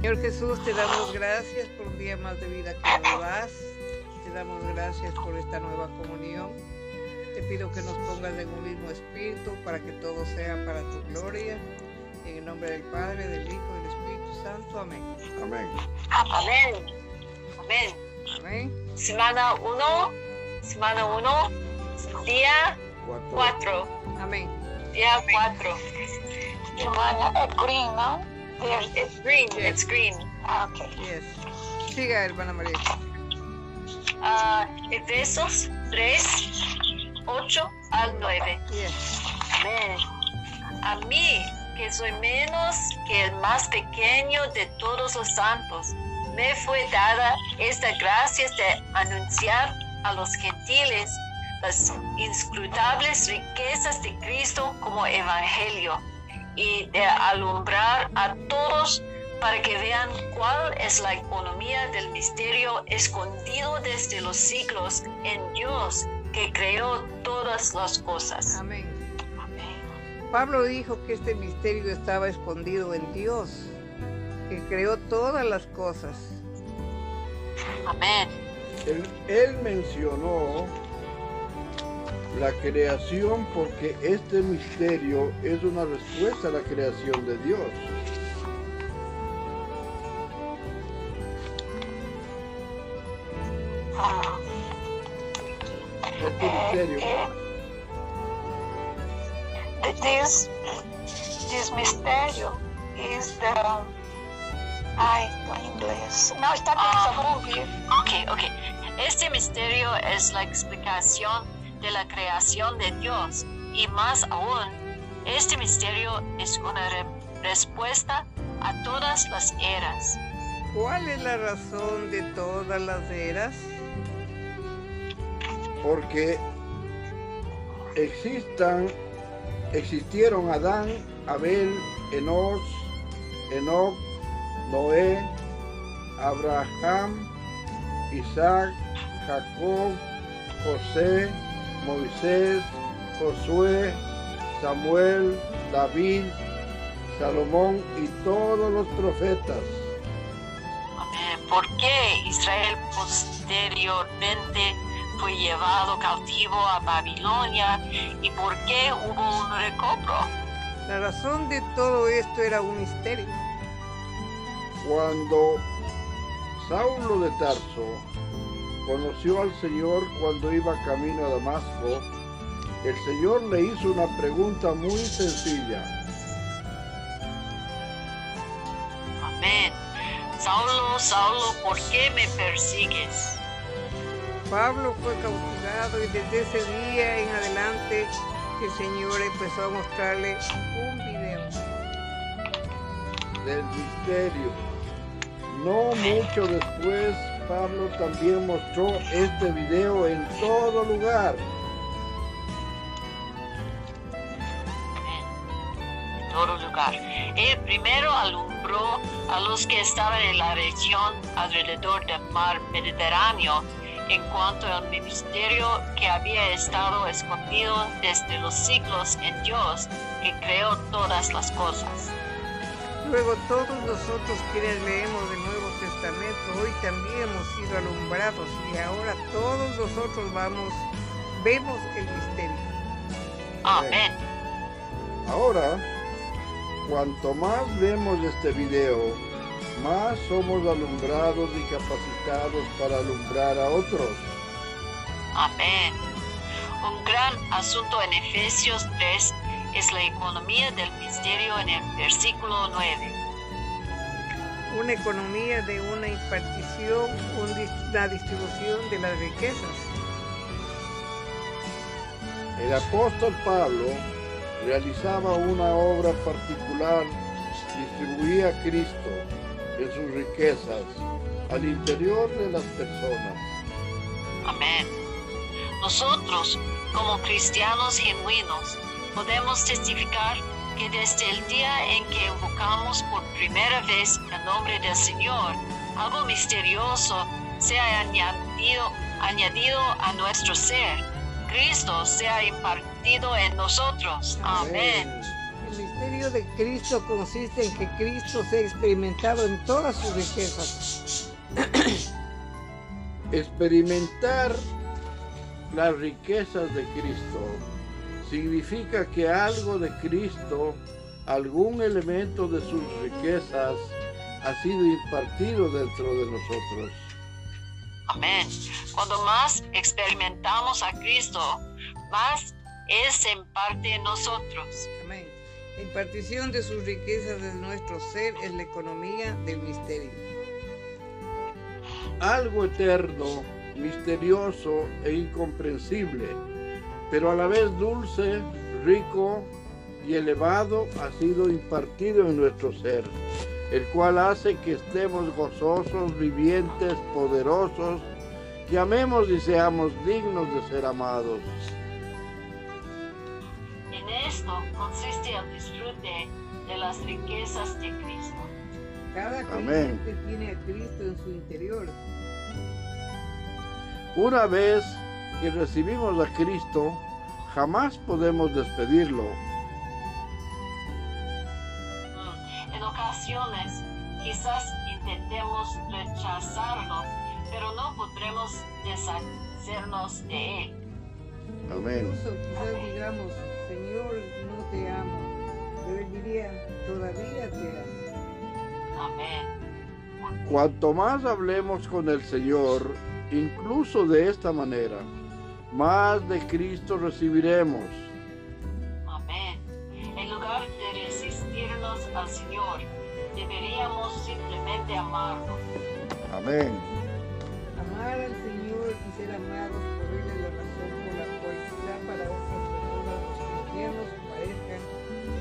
Señor Jesús, te damos gracias por un día más de vida que nos das. Te damos gracias por esta nueva comunión. Te pido que nos pongas en un mismo espíritu para que todo sea para tu gloria. En el nombre del Padre, del Hijo y del Espíritu Santo. Amén. Amén. Amén. Amén. Amén. Semana 1, semana 1, día Cuatro. 4. Amén. Día 4. Hermana, es green, ¿no? Verde. It's green, it's green. Ah, ok. Yes. Siga, hermana María. Ah, Efesios 3, 8 al 9. Yes. Amén. A mí, que soy menos que el más pequeño de todos los santos, me fue dada esta gracia de anunciar a los gentiles las inscrutables riquezas de Cristo como evangelio y de alumbrar a todos para que vean cuál es la economía del misterio escondido desde los siglos en Dios que creó todas las cosas. Amén. Amén. Pablo dijo que este misterio estaba escondido en Dios, que creó todas las cosas. Amén. Él, él mencionó la creación porque este misterio es una respuesta a la creación de Dios. Ah, Este misterio this, this misterio is the... Ay, en inglés. No, está bien, Ah. está muy bien. Ok, ok. Este misterio es la explicación de la creación de Dios y más aún, este misterio es una re- respuesta a todas las eras. ¿Cuál es la razón de todas las eras? porque existan, existieron Adán, Abel, Enos, Enoch, Noé, Abraham, Isaac, Jacob, José, Moisés, Josué, Samuel, David, Salomón y todos los profetas. Amén. ¿Por qué Israel posteriormente fue llevado cautivo a Babilonia y por qué hubo un recobro? La razón de todo esto era un misterio. Cuando Saulo de Tarso conoció al Señor cuando iba camino a Damasco, el Señor le hizo una pregunta muy sencilla. Amén. Saulo, Saulo, ¿por qué me persigues? Pablo fue cautivado y desde ese día en adelante el Señor empezó a mostrarle un video. del misterio. No mucho después, Pablo también mostró este video en todo lugar. en todo lugar. Él primero alumbró a los que estaban en la región alrededor del mar Mediterráneo en cuanto al misterio que había estado escondido desde los siglos en Dios que creó todas las cosas. Luego todos nosotros quienes leemos el Nuevo Testamento, hoy también hemos sido alumbrados y ahora todos nosotros vamos, vemos el misterio. Amén. Ahora, cuanto más vemos este video, más somos alumbrados y capacitados para alumbrar a otros. Amén. Un gran asunto en Efesios 3 es la economía del misterio en el versículo 9. Una economía de una impartición, una distribución de las riquezas. El apóstol Pablo realizaba una obra particular, distribuía a Cristo en sus riquezas al interior de las personas. Amén. Nosotros, como cristianos genuinos, podemos testificar que desde el día en que invocamos por primera vez el nombre del Señor, algo misterioso se ha añadido, añadido a nuestro ser. Cristo se ha impartido en nosotros. Amén. El misterio de Cristo consiste en que Cristo se ha experimentado en todas sus riquezas. Experimentar las riquezas de Cristo significa que algo de Cristo, algún elemento de sus riquezas, ha sido impartido dentro de nosotros. Amén. Cuando más experimentamos a Cristo, más Él se imparte en nosotros. Amén. La impartición de sus riquezas de nuestro ser es la economía del misterio. Algo eterno, misterioso e incomprensible, pero a la vez dulce, rico y elevado ha sido impartido en nuestro ser, el cual hace que estemos gozosos, vivientes, poderosos, que amemos y seamos dignos de ser amados. En esto consiste el disfrute de las riquezas de Cristo. Cada Amén. creyente tiene a Cristo en su interior. Una vez que recibimos a Cristo, jamás podemos despedirlo. Mm, En ocasiones quizás intentemos rechazarlo, pero no podremos deshacernos de él. Amén. Incluso quizás digamos, Señor, no te amo. Pero él diría, todavía te amo. Amén. Cuanto más hablemos con el Señor, incluso de esta manera, más de Cristo recibiremos. Amén. En lugar de resistirnos al Señor, deberíamos simplemente amarlo. Amén. Amar al Señor y ser amados por Él es la razón por la cual quizá para otras personas los cristianos parezcan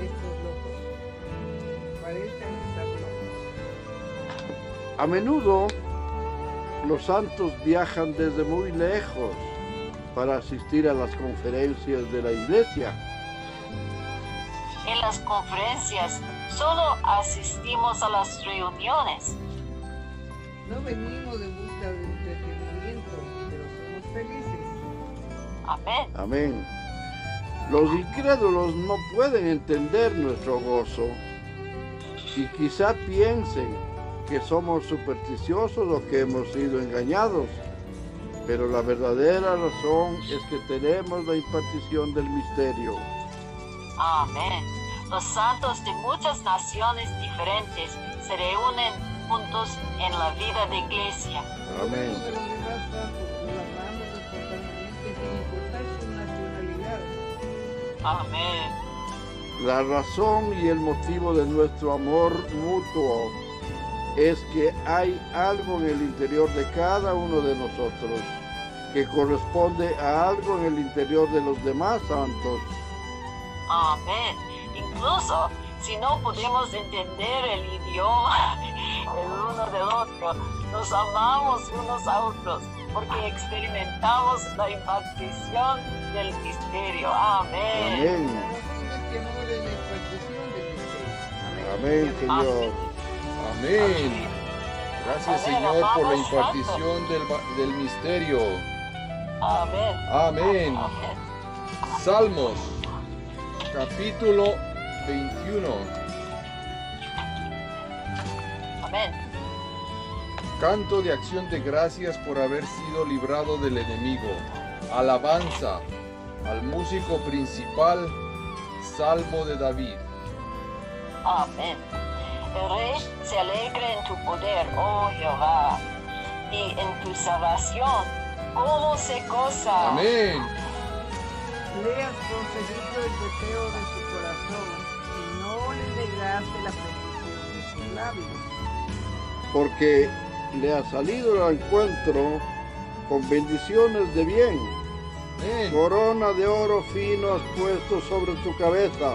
estos locos. Parezcan estar locos. A menudo los santos viajan desde muy lejos para asistir a las conferencias de la iglesia. En las conferencias solo asistimos a las reuniones. No venimos de busca de entretenimiento, pero somos felices. Amén. Amén. Los incrédulos no pueden entender nuestro gozo y quizá piensen que somos supersticiosos o que hemos sido engañados. Pero la verdadera razón es que tenemos la impartición del misterio. Amén. Los santos de muchas naciones diferentes se reúnen juntos en la vida de iglesia. Amén. La razón y el motivo de nuestro amor mutuo es que hay algo en el interior de cada uno de nosotros que corresponde a algo en el interior de los demás santos. Amén. Incluso si no podemos entender el idioma el uno del otro, nos amamos unos a otros porque experimentamos la impartición del misterio. Amén. Amén. Amén, Señor. Amén. Gracias Amén, Señor por la impartición del, del misterio. Amén. Amén. Salmos, capítulo 21. Amén. Canto de acción de gracias por haber sido librado del enemigo. Alabanza al músico principal, Salmo de David. Amén. El rey se alegra en tu poder, oh Jehová, y en tu salvación. ¿Cómo se goza? Amén. Le has concedido el deseo de su corazón y no le negaste la petición de sus labios. Porque le ha salido al encuentro con bendiciones de bien. Amén. Corona de oro fino has puesto sobre tu cabeza.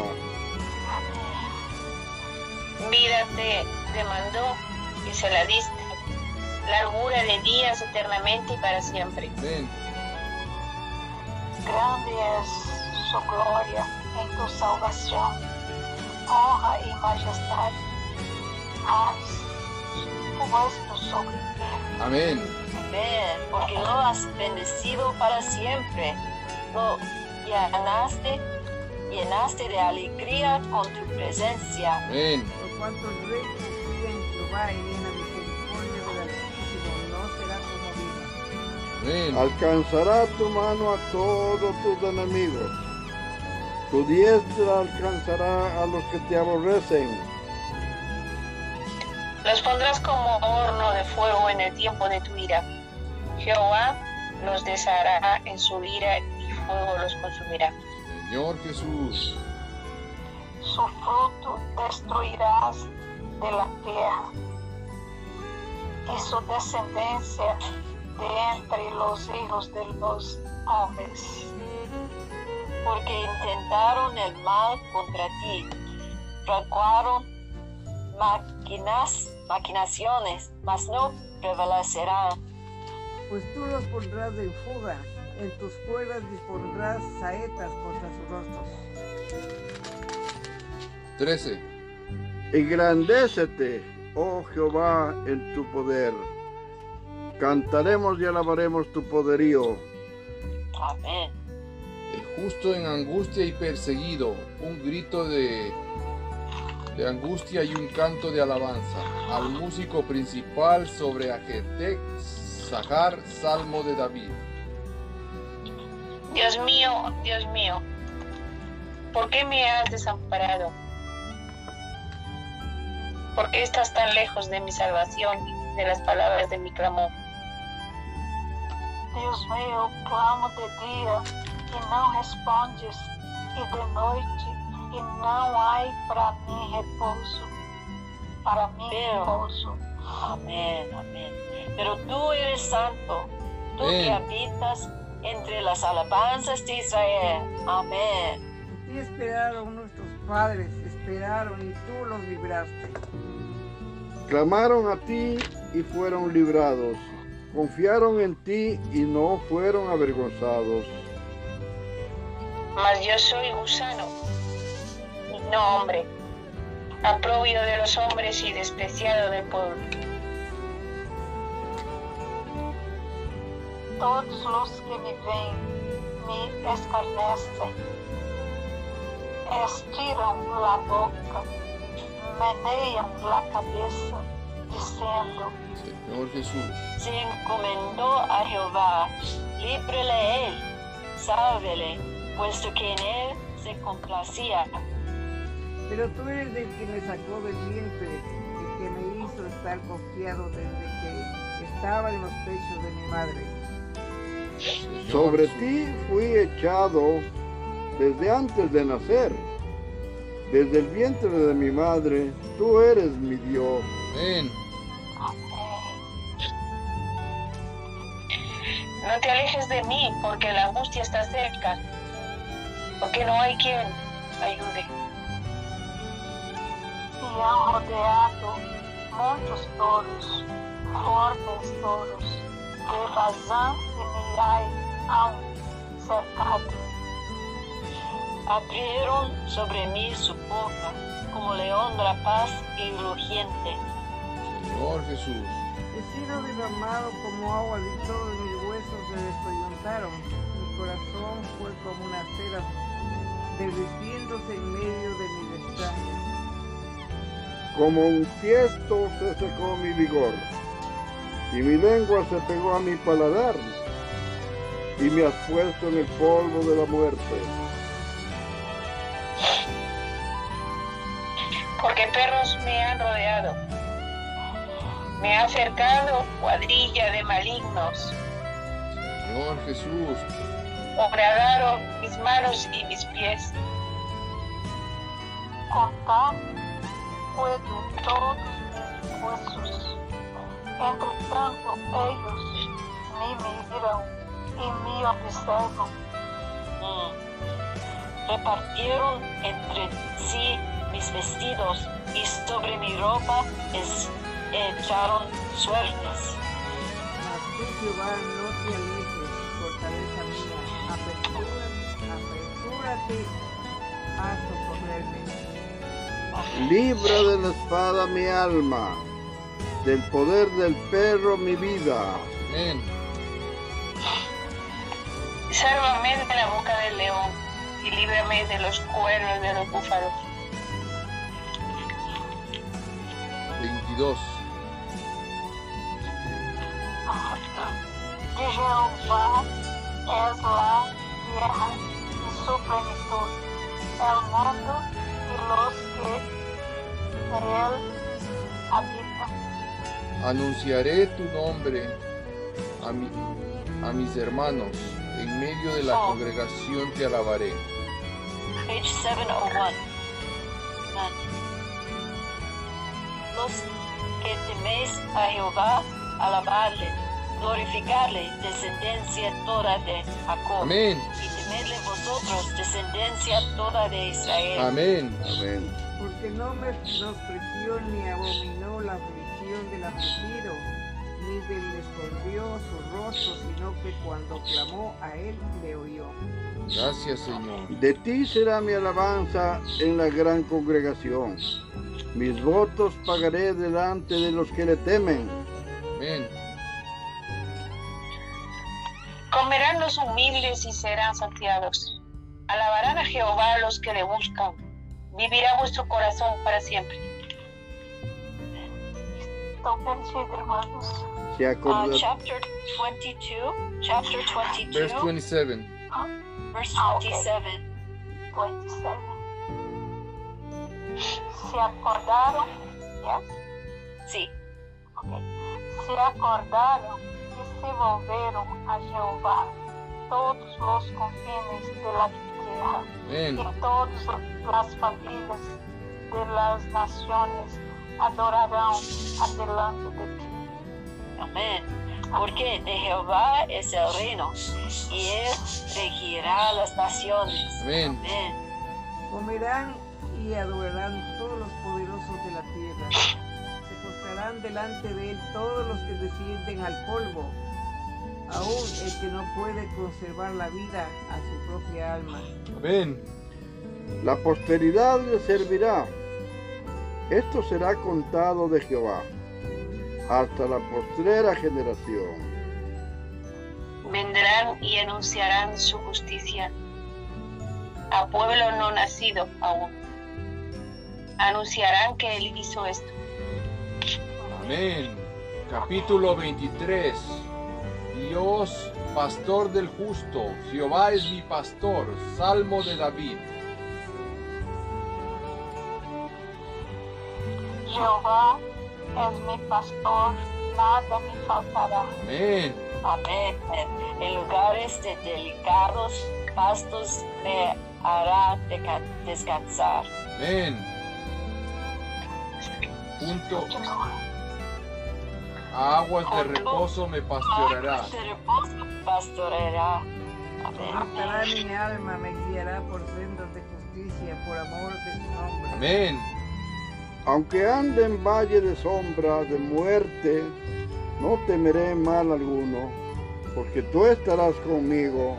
Vida te demandó y se la diste. Largura de días eternamente y para siempre. Amén. Grande es su gloria en tu salvación. Honra y majestad has puesto sobre ti. Amén. Amén. Porque lo has bendecido para siempre. Lo llanaste llenaste de alegría con tu presencia. Amén. Cuanto el rey confía en Jehová y en la misericordia del Altísimo, no será conmovido. Alcanzará tu mano a todos tus enemigos. Tu diestra alcanzará a los que te aborrecen. Los pondrás como horno de fuego en el tiempo de tu ira. Jehová los deshará en su ira y fuego los consumirá. Señor Jesús. Su fruto destruirás de la tierra y su descendencia de entre los hijos de los hombres. porque intentaron el mal contra ti, fraguaron maquinas, maquinaciones, mas no prevalecerán. Pues tú los pondrás en fuga, en tus cuerdas dispondrás saetas contra sus rostros. 13. Engrandécete, oh Jehová, en tu poder. Cantaremos y alabaremos tu poderío. Amén. El justo en angustia y perseguido, un grito de, de angustia y un canto de alabanza. Al músico principal sobre Ajetec, Sahar, Salmo de David. Dios mío, Dios mío, ¿por qué me has desamparado? ¿Por qué estás tan lejos de mi salvación y de las palabras de mi clamor? Deus meu, clamo de dia e não respondes, e de noite e não há para mim repouso. Para mim Pero- repouso. Amén, amén. Pero tú eres santo, tú que Amén. habitas entre las alabanzas de Israel. Amén. Ti esperaron nuestros padres, esperaron y tú los libraste. Clamaron a ti y fueron librados. Confiaron en ti y no fueron avergonzados. Mas yo soy gusano, y no hombre, aprobio de los hombres y despreciado del pueblo. Todos os que me veem me escarnecem. Estiram a boca, meneiam a cabeça, dizendo: Señor Jesús. Se encomendó a Jehová, líbrele él, sálvele, puesto que en él se complacía. Pero tú eres el que me sacó del vientre, el que me hizo estar confiado desde que estaba en los pechos de mi madre. Sobre ti fui echado desde antes de nacer. Desde el vientre de mi madre, tú eres mi Dios. Amén. No te alejes de mí, porque la angustia está cerca, porque no hay quien ayude. E hão rodeado muitos touros, fortes touros, de Bazã e Mirai cercado. Abrieron sobre mí su boca, como león rapaz y rugiente. Señor Jesús. He sido derramado como agua y todos mis huesos se descoyuntaron. Mi corazón fue como una cera derritiéndose en medio de mis extraños. Como un tiesto se secó mi vigor, y mi lengua se pegó a mi paladar, y me has puesto en el polvo de la muerte. Perros me han rodeado. Me ha cercado cuadrilla de malignos. Señor Jesús. Obradaron mis manos y mis pies. Contar puedo todos mis huesos. Entre tanto, ellos me miran y me observan. Mm. Repartieron entre sí mis vestidos y sobre mi ropa es- echaron suertes. Mas tú, Jehová, no te alejes, fortaleza mía. Apresúrate, apresúrate a socorrerme. Libra de la espada mi alma, del poder del perro mi vida. Amén. Sálvame de la boca del león y líbrame de los cuernos de los búfalos. 22. De Jehová es la tierra y su plenitud, el mundo y los que en él habitan. Anunciaré tu nombre a, mi- a mis hermanos. En medio de la Oh. congregación te alabaré. Page 701. None. Los que teméis a Jehová, alabadle, glorificarle, descendencia toda de Jacob. Amén. Y temedle vosotros, descendencia toda de Israel. Amén. Amén. Porque no me menospreció ni abominó la aflicción del afligido, ni del escondió su rostro, sino que cuando clamó a él le oyó. Gracias, Señor. De ti será mi alabanza en la gran congregación. Mis votos pagaré delante de los que le temen. Amén. Comerán los humildes y serán saciados. Alabarán a Jehová los que le buscan. Vivirá vuestro corazón para siempre. Se Uh, chapter 22, chapter 22, Verse 27. verse Ah, okay. 27. 27. Se acordaram, yes? Sí. Se acordaram e se volveram a Jeová todos os confines de la tierra Amén. y todas las familias de las naciones adorarán adelante de ti. amén. Porque de Jehová es el reino, y él regirá las naciones. Amén. Amén. Comerán y adorarán Se postrarán delante de él todos los que descienden al polvo, aún el que no puede conservar la vida a su propia alma. Amén. La posteridad le servirá. Esto será contado de Jehová hasta la postrera generación. Vendrán y anunciarán su justicia a pueblo no nacido aún. Anunciarán que él hizo esto. Amén. Capítulo 23. Dios, pastor del justo, Jehová es mi pastor. Salmo de David. Jeová es mi pastor, nada me faltará. Amén. Amén. En lugares de delicados pastos me hará descansar. Amén. Punto. A aguas de reposo me pastoreará. Aguas de reposo pastoreará. Amén. Estará mi alma, me guiará por sendas de justicia, por amor de su nombre. Amén. Aunque ande en valle de sombra de muerte, no temeré mal alguno, porque tú estarás conmigo.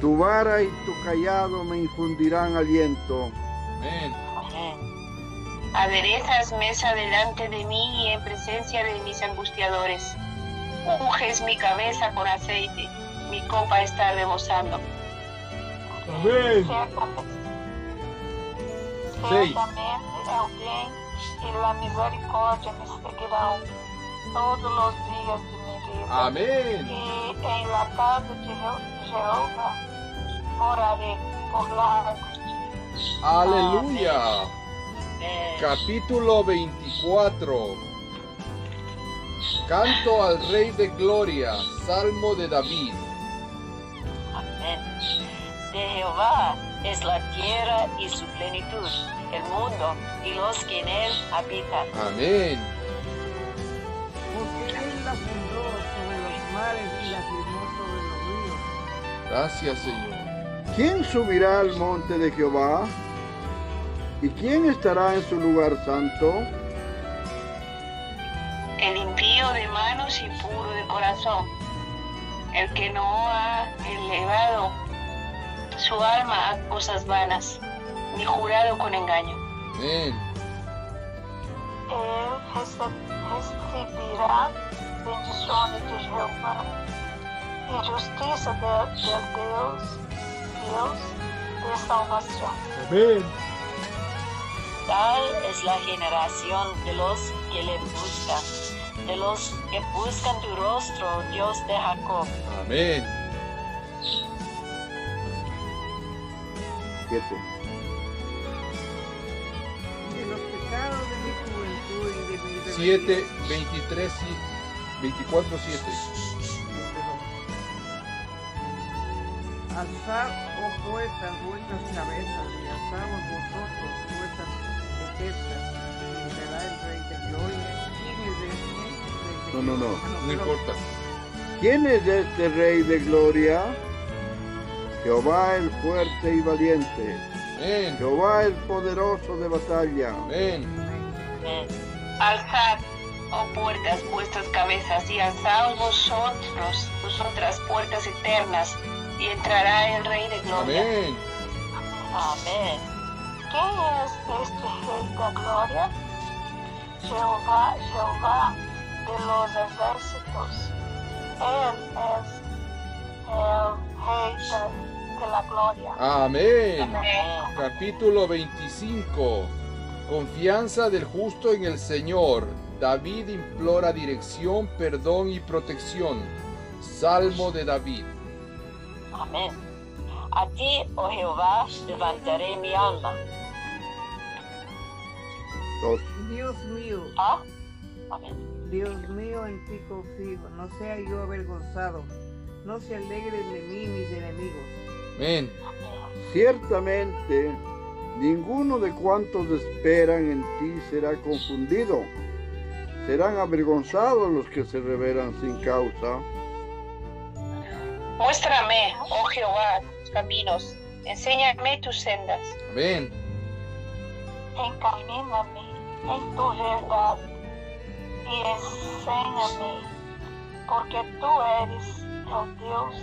Tu vara y tu callado me infundirán aliento. Amén. Amén. Aderezas mesa delante de mí y en presencia de mis angustiadores. Unges mi cabeza con aceite, mi copa está rebosando. Amén. El bien y la misericordia me seguirán todos los días de mi vida. Amén. Y en la casa de Je- Jehová moraré por largos días. Aleluya. Amén. Capítulo 24. Canto al Rey de Gloria. Salmo de David. Amén. De Jehová es la tierra y su plenitud, el mundo y los que en él habitan. Amén. Porque él la fundó sobre los mares y la firmó sobre los ríos. Gracias, Señor. ¿Quién subirá al monte de Jehová? ¿Y quién estará en su lugar santo? El impío de manos y puro de corazón, el que no ha elevado su alma a cosas vanas, ni jurado con engaño. Amén. Él rece- recibirá bendiciones de Jehová y justicia de, de Deus, Deus de salvación. Amén. Tal es la generación de los que le buscan, de los que buscan tu rostro, Dios de Jacob. Amén. Siete. De los pecados de mi juventud y de mi 7, 23 y 24, 7. Alzad, oh puertas, vuestras cabezas, y alzaos vosotros, No, no, no. Ah, No pero- importa. ¿Quién es este rey de gloria? Jehová el fuerte y valiente, Amén. Jehová el poderoso de batalla. Amén. Amén. Alzad, oh puertas, vuestras cabezas, y alzaos vosotros, vosotras puertas eternas, y entrará el Rey de Gloria. Amén. Amén. ¿Quién es este Rey de gloria? Jehová, Jehová de los ejércitos. Él es el Rey de, de la gloria. Amén. Amén. Capítulo 25. Confianza del justo en el Señor. David implora dirección, perdón y protección. Salmo de David. Amén. A ti, oh Jehová, levantaré mi alma. Dos. Dios mío, ¿Ah? Amén. Dios mío, en ti confío, no sea yo avergonzado, no se alegren de mí mis enemigos. Amén. Ciertamente, ninguno de cuantos esperan en ti será confundido. Serán avergonzados los que se rebelan sin causa. Muéstrame, oh Jehová, tus caminos, enséñame tus sendas. Amén. Encamíname en tu verdad y enséñame, porque tú eres el Dios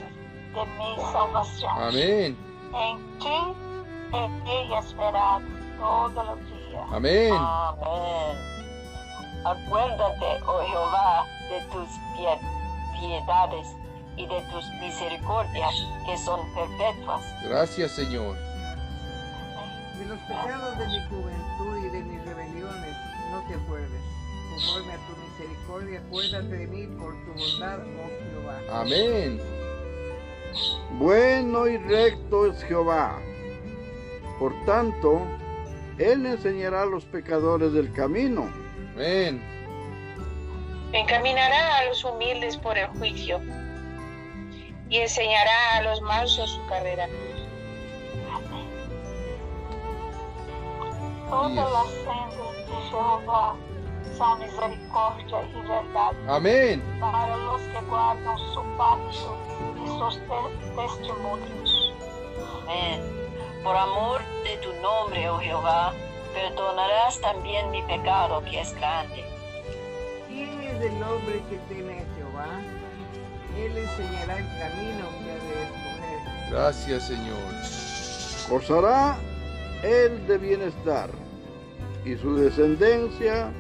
de mi salvación. Amén. En ti he esperado todos los días. Amén. Amén. Acuérdate, oh Jehová, de tus pie- piedades y de tus misericordias que son perpetuas. Gracias, Señor. De los pecados de mi juventud y de mis rebeliones, no te acuerdes. Conforme a tu misericordia, acuérdate de mí por tu bondad, oh Jehová. Amén. Bueno y recto es Jehová. Por tanto, Él enseñará a los pecadores del camino. Amén. Encaminará a los humildes por el juicio y enseñará a los mansos su carrera. Todas las sendas de Jehová son misericordia y verdad Amén. para los que guardan su pacto y sus te- testimonios. Amén. Por amor de tu nombre, oh Jehová, perdonarás también mi pecado que es grande. ¿Quién es el hombre que a Jehová? Él enseñará el camino que ha de escoger. Gracias, Señor. Gozará Él de bienestar, y su descendencia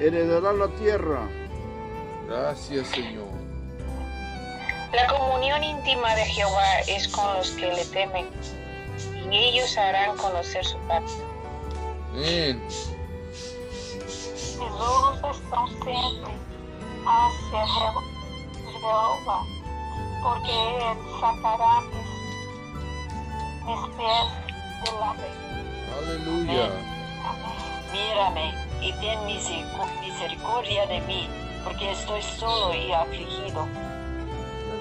heredará la tierra. Gracias, Señor. La comunión íntima de Jehová es con los que le temen, y ellos harán conocer su pacto. Amén. Mis ojos están siempre hacia Je- Jehová, porque Él sacará mis, mis pies de la red. Aleluya. Mírame y ten miseric- misericordia de mí, porque estoy solo y afligido.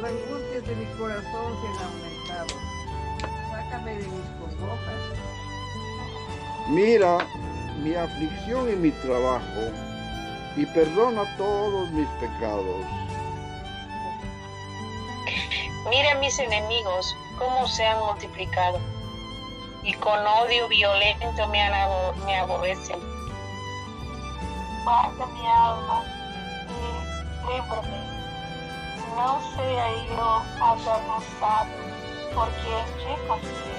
Las angustias de mi corazón se han aumentado. Sácame de mis congojas. Mira mi aflicción y mi trabajo, y perdona todos mis pecados. Mira a mis enemigos cómo se han multiplicado, y con odio violento me, han abo- me aborrecen. Guarda mi alma y líbrame. No sea yo avergonzado, porque en ti confío.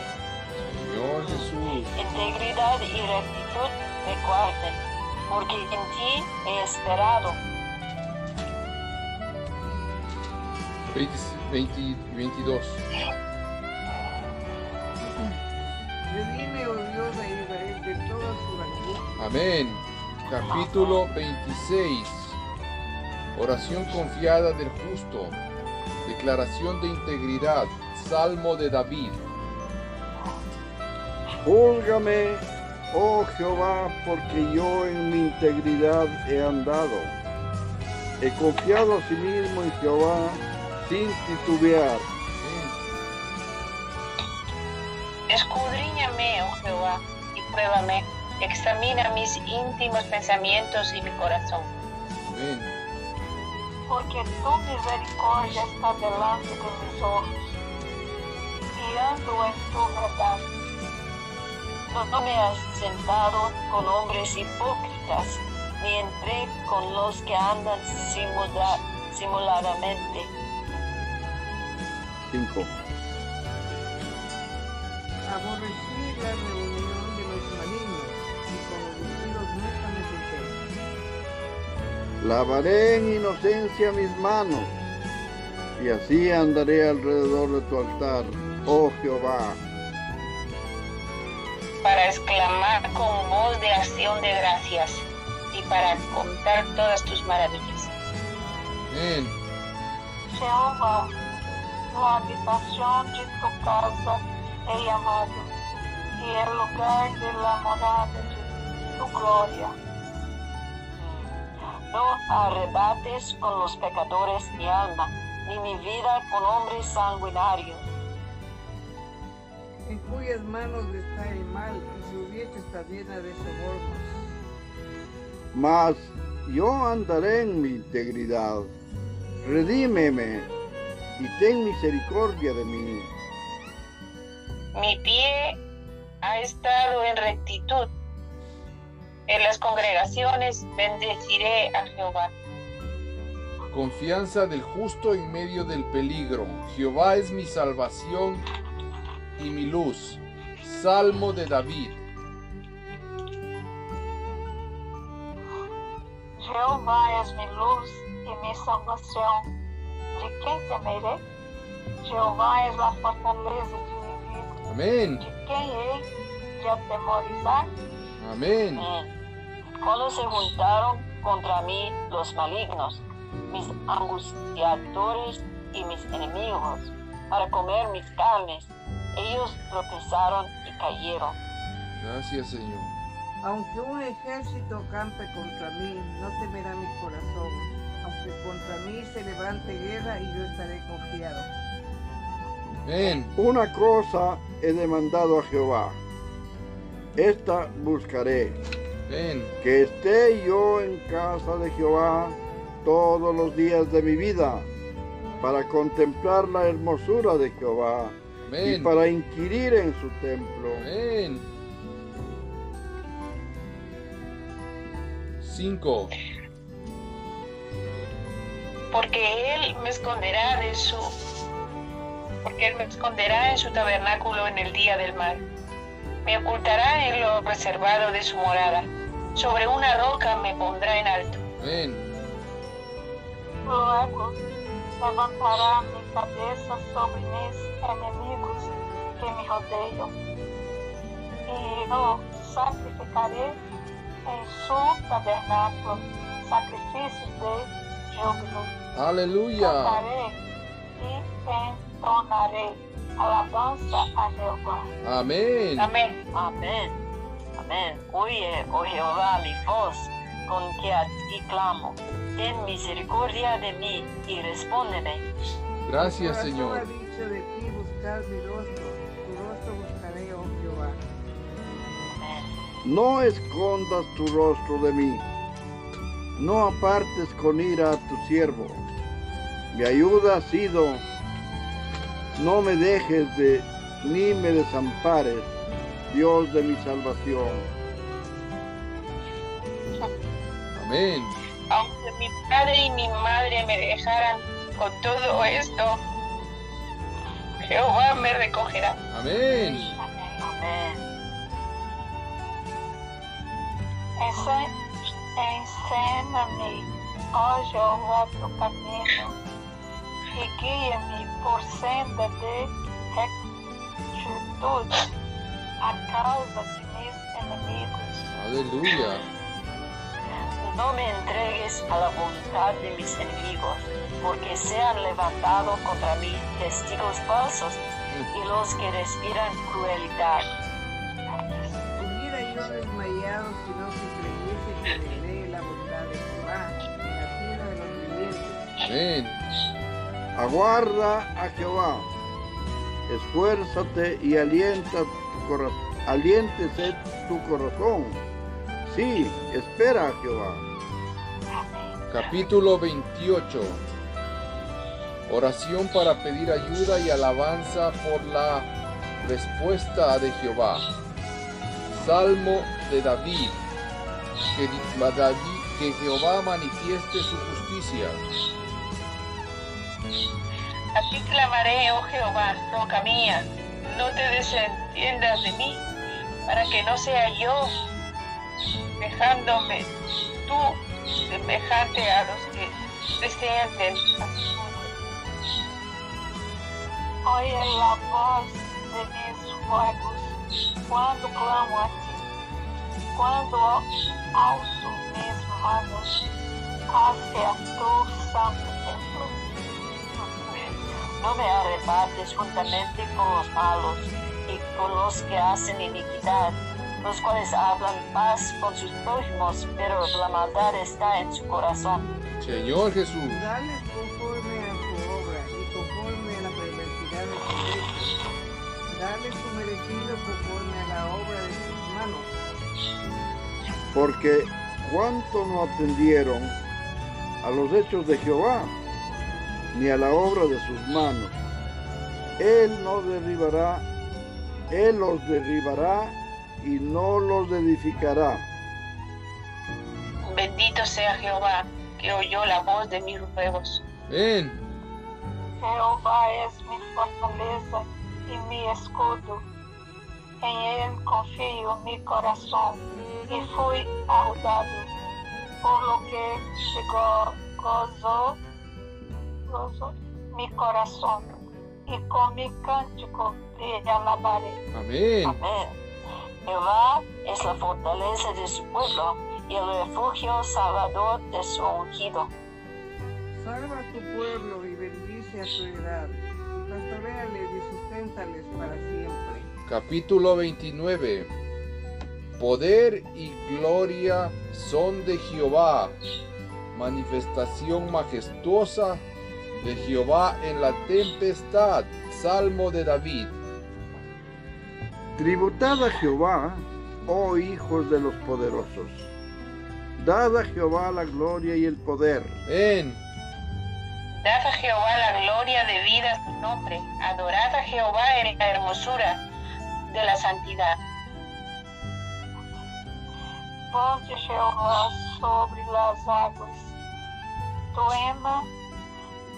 Señor Jesús. Integridad y rectitud me guarden, porque en ti he esperado. 20, 20 y 22. Amén. Capítulo 26. Oración confiada del justo. Declaración de integridad. Salmo de David. Júlgame, oh Jehová, porque yo en mi integridad he andado. He confiado a sí mismo en Jehová sin titubear. Escudriñame, oh Jehová, y pruébame. Examina mis íntimos pensamientos y mi corazón. Amén. porque tu misericordia está delante de mis ojos, y ando en tu verdad. No me has sentado con hombres hipócritas, ni entré con los que andan simula- simuladamente. 5. Aborrecí Lavaré en inocencia mis manos, y así andaré alrededor de tu altar, oh Jehová. para exclamar con voz de acción de gracias y para contar todas tus maravillas. Amén. Jehová, la habitación de tu casa he llamado, y el lugar de la morada de tu gloria. No arrebates con los pecadores mi alma, ni mi vida con hombres sanguinarios. En cuyas manos está el mal y su diestra está llena de sobornos. Mas yo andaré en mi integridad. Redímeme y ten misericordia de mí. Mi pie ha estado en rectitud. En las congregaciones bendeciré a Jehová. Confianza del justo en medio del peligro. Jehová es mi salvación y mi luz. Salmo de David. Jehová es mi luz y mi salvación. ¿De quién temeré? Jehová es la fortaleza de mi vida. Amén. ¿De quién he de atemorizar? Amén. Mm. Cuando se juntaron contra mí los malignos, mis angustiadores y mis enemigos, para comer mis carnes, ellos tropezaron y cayeron. Gracias, Señor. Aunque un ejército campe contra mí, no temerá mi corazón. Aunque contra mí se levante guerra y yo estaré confiado. Amén. Una cosa he demandado a Jehová. Esta buscaré, Amén. que esté yo en casa de Jehová todos los días de mi vida, para contemplar la hermosura de Jehová y para inquirir en su templo. Amén. 5. Porque él me esconderá de su porque él me esconderá en su tabernáculo en el día del mal. Me ocultará en lo reservado de su morada. Sobre una roca me pondrá en alto. Amén. Luego levantará mi cabeza sobre mis enemigos que me rodean, y yo sacrificaré en su tabernáculo sacrificios de júbilo. Aleluya. Cantaré y entonaré alabanza a Jehová. Amén. Amén. Amén. Amén. Oye, oh Jehová, mi voz, con que a ti clamo. Ten misericordia de mí y respóndeme. Gracias, Mi Señor. ha dicho de ti buscar mi rostro. Tu rostro buscaré, oh Jehová. Amén. No escondas tu rostro de mí, no apartes con ira a tu siervo. Mi ayuda ha sido, no me dejes de, ni me desampares, Dios de mi salvación. Amén. Aunque mi padre y mi madre me dejaran con todo esto, Jehová me recogerá. Amén. Amén. Ensena-me, ó Jeová, tu caminho, e guia-me por senda de rectitude a causa de meus inimigos. Aleluya. No me entregues a la voluntad de mis enemigos, porque se han levantado contra mí testigos falsos y los que respiran crueldad. Hubiera yo desmayado si no se creyese que veré la bondad de Jehová en la tierra de los vivientes. Amén. Aguarda a Jehová, esfuérzate y alienta tu corazón, aliéntese tu corazón. Sí, espera a Jehová. Capítulo 28. Oración para pedir ayuda y alabanza por la respuesta de Jehová. Salmo de David. Que, David, que Jehová manifieste su justicia. A ti clamaré, oh Jehová, roca mía, no te desentiendas de mí, para que no sea yo, dejándome tú semejante a los que descienden a sus Oye la voz de mis ruegos cuando clamo a ti, cuando alzo mis manos hacia tu santo. No me arrebates juntamente con los malos y con los que hacen iniquidad, los cuales hablan paz con sus prójimos, pero la maldad está en su corazón. Señor Jesús. Dales conforme a su obra y conforme a la perversidad de sus hechos. Dales su merecido conforme a la obra de sus manos. Porque cuánto no atendieron a los hechos de Jehová, ni a la obra de sus manos. Él no derribará, Él los derribará y no los edificará. Bendito sea Jehová, que oyó la voz de mis ruegos. Amén. Jehová es mi fortaleza y mi escudo. En él confío mi corazón y fui ayudado, por lo que go- gozó, mi corazón y con mi cántico te alabaré. Amén. Amén. Jehová es la fortaleza de su pueblo y el refugio salvador de su ungido. Salva a tu pueblo y bendice a tu heredad. Y pastoreales y susténtales para siempre. Capítulo 29. Poder y gloria son de Jehová. Manifestación majestuosa de Jehová en la tempestad. Salmo de David. Tributad a Jehová, oh hijos de los poderosos. Dad a Jehová la gloria y el poder. Amén. Dad a Jehová la gloria debida a su nombre. Adorad a Jehová en la hermosura de la santidad. Voz de Jehová sobre las águas. Poema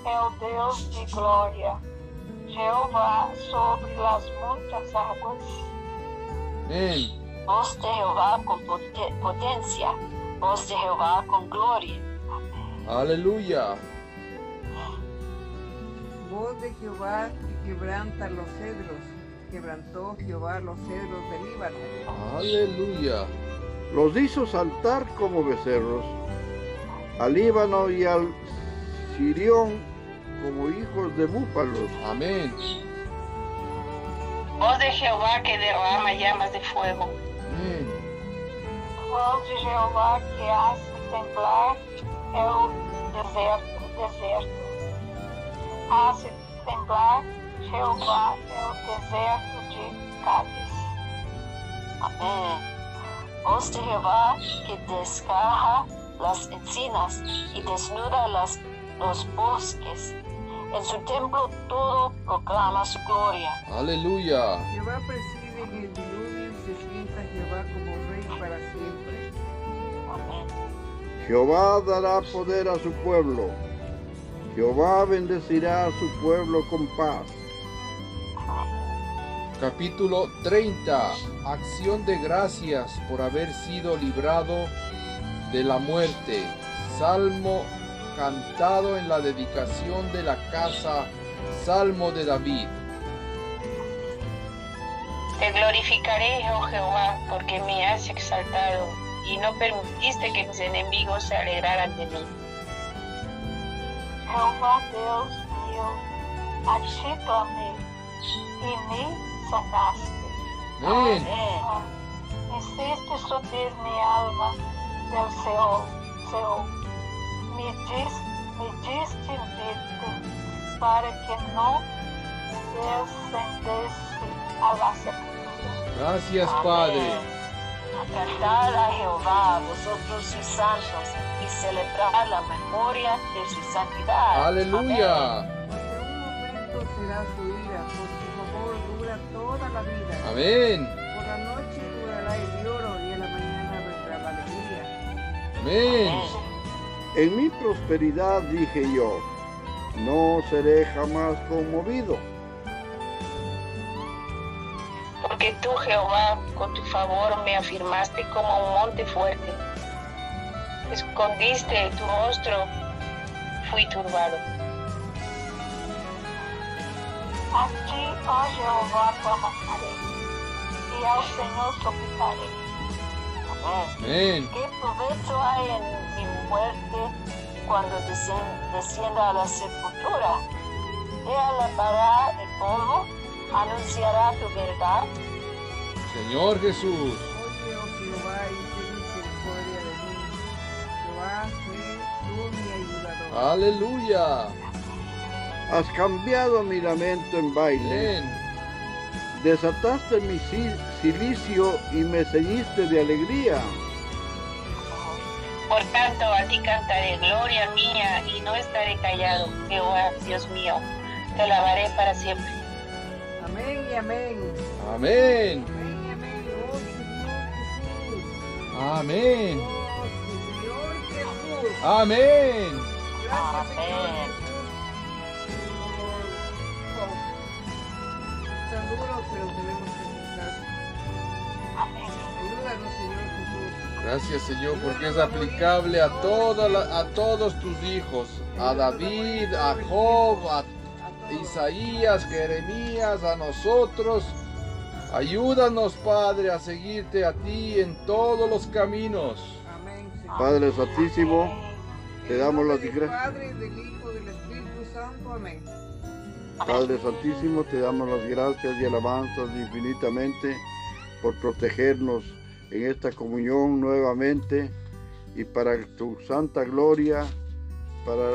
é o Deus de glória. Jeová sobre las muitas águas. Amén. Voz de Jehová con pote- potencia, voz de Jehová con gloria. Aleluya. Voz de Jehová que quebranta los cedros. Quebrantó Jehová los cedros del Líbano. Aleluya. Los hizo saltar como becerros, al Líbano y al Sirión como hijos de búfalos. Amén. Voz de Jehová que derrama llamas de fuego. Amén. Voz de Jeová que hace temblar o deserto, deserto. Hace temblar Jeová é o deserto de Cádiz. Amén. Voz de Jehová que descarga las encinas y desnuda las, los bosques. En su templo todo proclama su gloria. Aleluya. Jehová preside en el diluvio y se sienta Jehová como rey para siempre. Amén. Jehová dará poder a su pueblo. Jehová bendecirá a su pueblo con paz. Capítulo 30. Acción de gracias por haber sido librado de la muerte. Salmo cantado en la dedicación de la casa. Salmo de David. Te glorificaré, oh Jehová, porque me has exaltado y no permitiste que mis enemigos se alegraran de mí. Jehová Deus mío, a ti clamé y me sanaste. Amén. Hiciste subir mi alma del Seol, Seol. Me, dis, me diste vida para que no descendesse a la sepultura. Gracias, Padre. Cantad a Jehová, vosotros sus santos, y celebrar la memoria de su santidad. Aleluya. Porque un momento será su ira, por su favor dura toda la vida. Amén. Por la noche durará el lloro y en la mañana vendrá la alegría. Amén. En mi prosperidad dije yo, no seré jamás conmovido. Porque tú, Jehová, con tu favor me afirmaste como un monte fuerte. Escondiste tu rostro, fui turbado. A ti, ó Jehová, clamaré, y al Señor suplicaré. Amén. ¿Qué provecho hay en mi muerte cuando descienda a la sepultura? Él alabará el polvo, anunciará tu verdad. Señor Jesús. Oye, oh Jehová, y ten misericordia de mí. Jehová, sé tú mi ayudador. Aleluya. Has cambiado mi lamento en baile, desataste mi ci- cilicio y me ceñiste de alegría. Por tanto, a ti cantaré gloria mía y no estaré callado. Jehová, Dios mío, te alabaré para siempre. Amén y amén. Amén. Amén y amén. Oh Señor Jesús. Amén. Oh Señor Jesús. Amén. Gracias, Señor Amén. Jesús, por- por- Tan duro, pero tenemos que aceptar. Amén. Ayúdanos, Señor Jesús. Gracias Señor porque es aplicable a, toda la- a todos tus hijos, a David, a Job, a. Isaías, Jeremías, a nosotros. Ayúdanos Padre a seguirte a ti en todos los caminos. Padre Santísimo, te damos las del gracias. Padre, del Hijo, y del Espíritu Santo. Amén. Padre Santísimo, te damos las gracias y alabanzas infinitamente por protegernos en esta comunión nuevamente y para tu santa gloria, para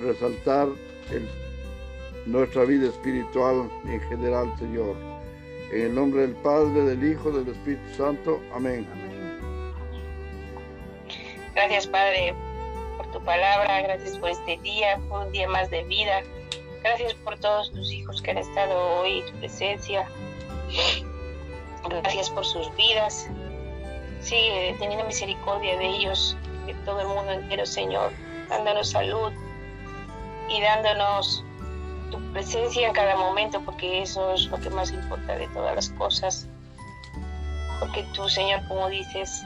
resaltar nuestra vida espiritual en general, Señor. En el nombre del Padre, del Hijo, del Espíritu Santo. Amén. Gracias, Padre, por tu palabra. Gracias por este día, por un día más de vida. Gracias por todos tus hijos que han estado hoy en tu presencia. Gracias por sus vidas. Sigue teniendo misericordia de ellos, de todo el mundo entero, Señor, dándonos salud y dándonos tu presencia en cada momento, porque eso es lo que más importa de todas las cosas. Porque tú, Señor, como dices,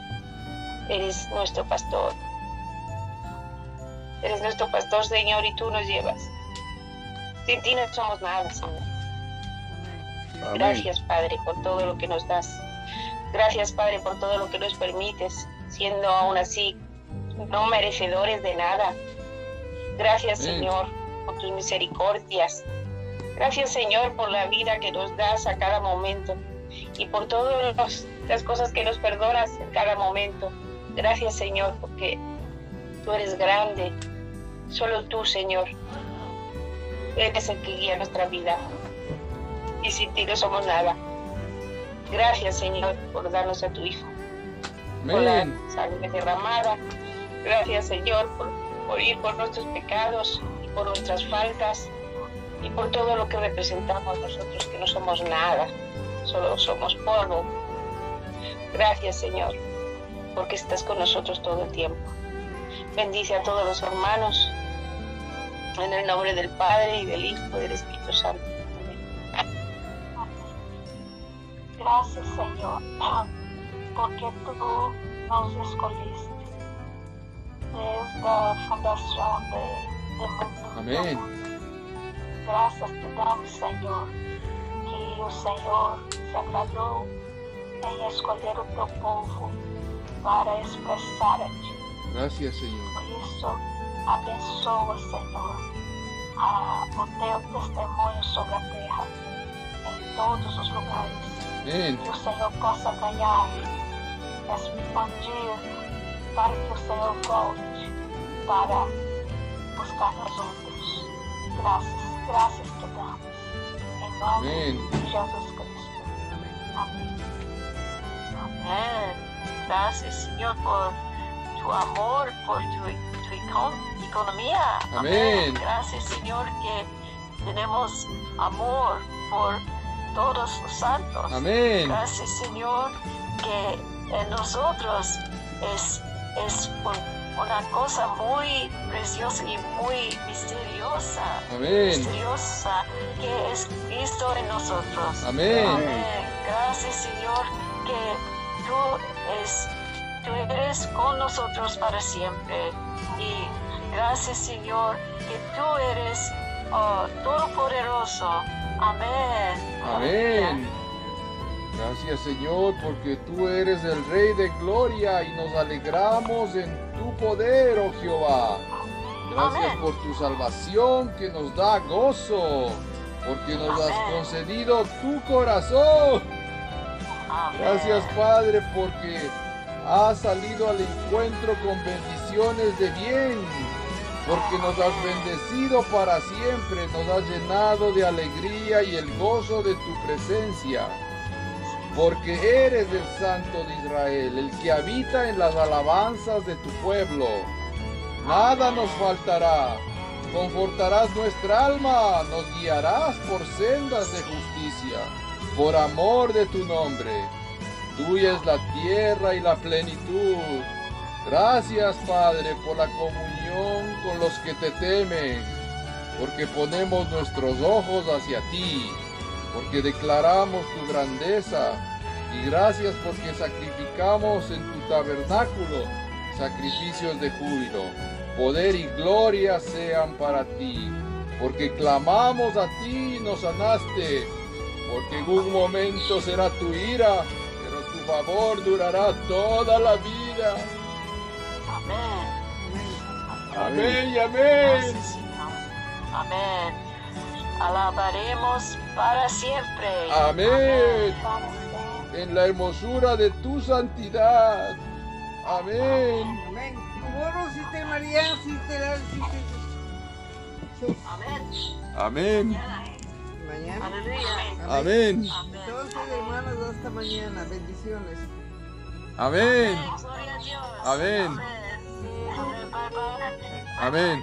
eres nuestro pastor. Eres nuestro pastor, Señor, y tú nos llevas. Sin ti no somos nada, Señor. Amén. Gracias, Padre, por todo lo que nos das. Gracias, Padre, por todo lo que nos permites, siendo aún así no merecedores de nada. Gracias, Amén. Señor, por tus misericordias. Gracias, Señor, por la vida que nos das a cada momento y por todas las cosas que nos perdonas en cada momento. Gracias, Señor, porque tú eres grande. Solo tú, Señor, eres el que guía nuestra vida y sin ti no somos nada. Gracias, Señor, por darnos a tu Hijo, por la Amén. sangre derramada. Gracias, Señor, por, por ir por nuestros pecados y por nuestras faltas y por todo lo que representamos nosotros, que no somos nada, solo somos polvo. Gracias, Señor, porque estás con nosotros todo el tiempo. Bendice a todos los hermanos, en el nombre del Padre y del Hijo y del Espíritu Santo. Gracias, Señor, porque tú nos escolhiste desde a fundação de, de mundo. Amén. Graças te damos, Senhor, que o Senhor se agradou em escolher o teu povo para expressar-te. Gracias, Señor. Por isso, abençoa, Senhor, a, o teu testemunho sobre a terra, em todos os lugares. Amén. Que o Senhor possa ganhar, expandir, para que o Senhor volte para buscar nós outros. Graças, graças te damos. Em nome Amén. de Jesus Cristo. Amém. Amén. Gracias, Señor, por tu amor, por tu, tu econ- economía. Amén. Gracias, Señor, que tenemos amor por todos los santos. Amén. Gracias, Señor, que en nosotros es, es un- una cosa muy preciosa y muy misteriosa. Amén. Misteriosa que es Cristo en nosotros. Amén. Amén. Gracias, Señor, que tú, es, tú eres con nosotros para siempre. Y gracias, Señor, que tú eres oh, todopoderoso. Amén. Amén. Gracias Señor porque tú eres el Rey de Gloria y nos alegramos en tu poder, oh Jehová. Gracias Amén. por tu salvación que nos da gozo, porque nos has concedido tu corazón. Amén. Gracias Padre porque has salido al encuentro con bendiciones de bien, porque nos has bendecido para siempre, nos has llenado de alegría y el gozo de tu presencia, porque eres el Santo de Israel, el que habita en las alabanzas de tu pueblo. Nada nos faltará. Confortarás nuestra alma, nos guiarás por sendas de justicia, por amor de tu nombre. Tuya es la tierra y la plenitud. Gracias, Padre, por la comunión con los que te temen, porque ponemos nuestros ojos hacia ti, porque declaramos tu grandeza. Y gracias porque sacrificamos en tu tabernáculo sacrificios de júbilo. Poder y gloria sean para ti, porque clamamos a ti y nos sanaste, porque en un momento será tu ira, pero tu favor durará toda la vida. Amén. Amén y amén. Amén. Alabaremos para siempre. Amén. En la hermosura de tu santidad. Amén. Amén. Moro, si te María, si te la, si te... Amén. Amén. Mañana. Amén. Amén. Entonces, hermanos, hasta mañana. Bendiciones. Amén. Gloria a Dios. Amén. Amén.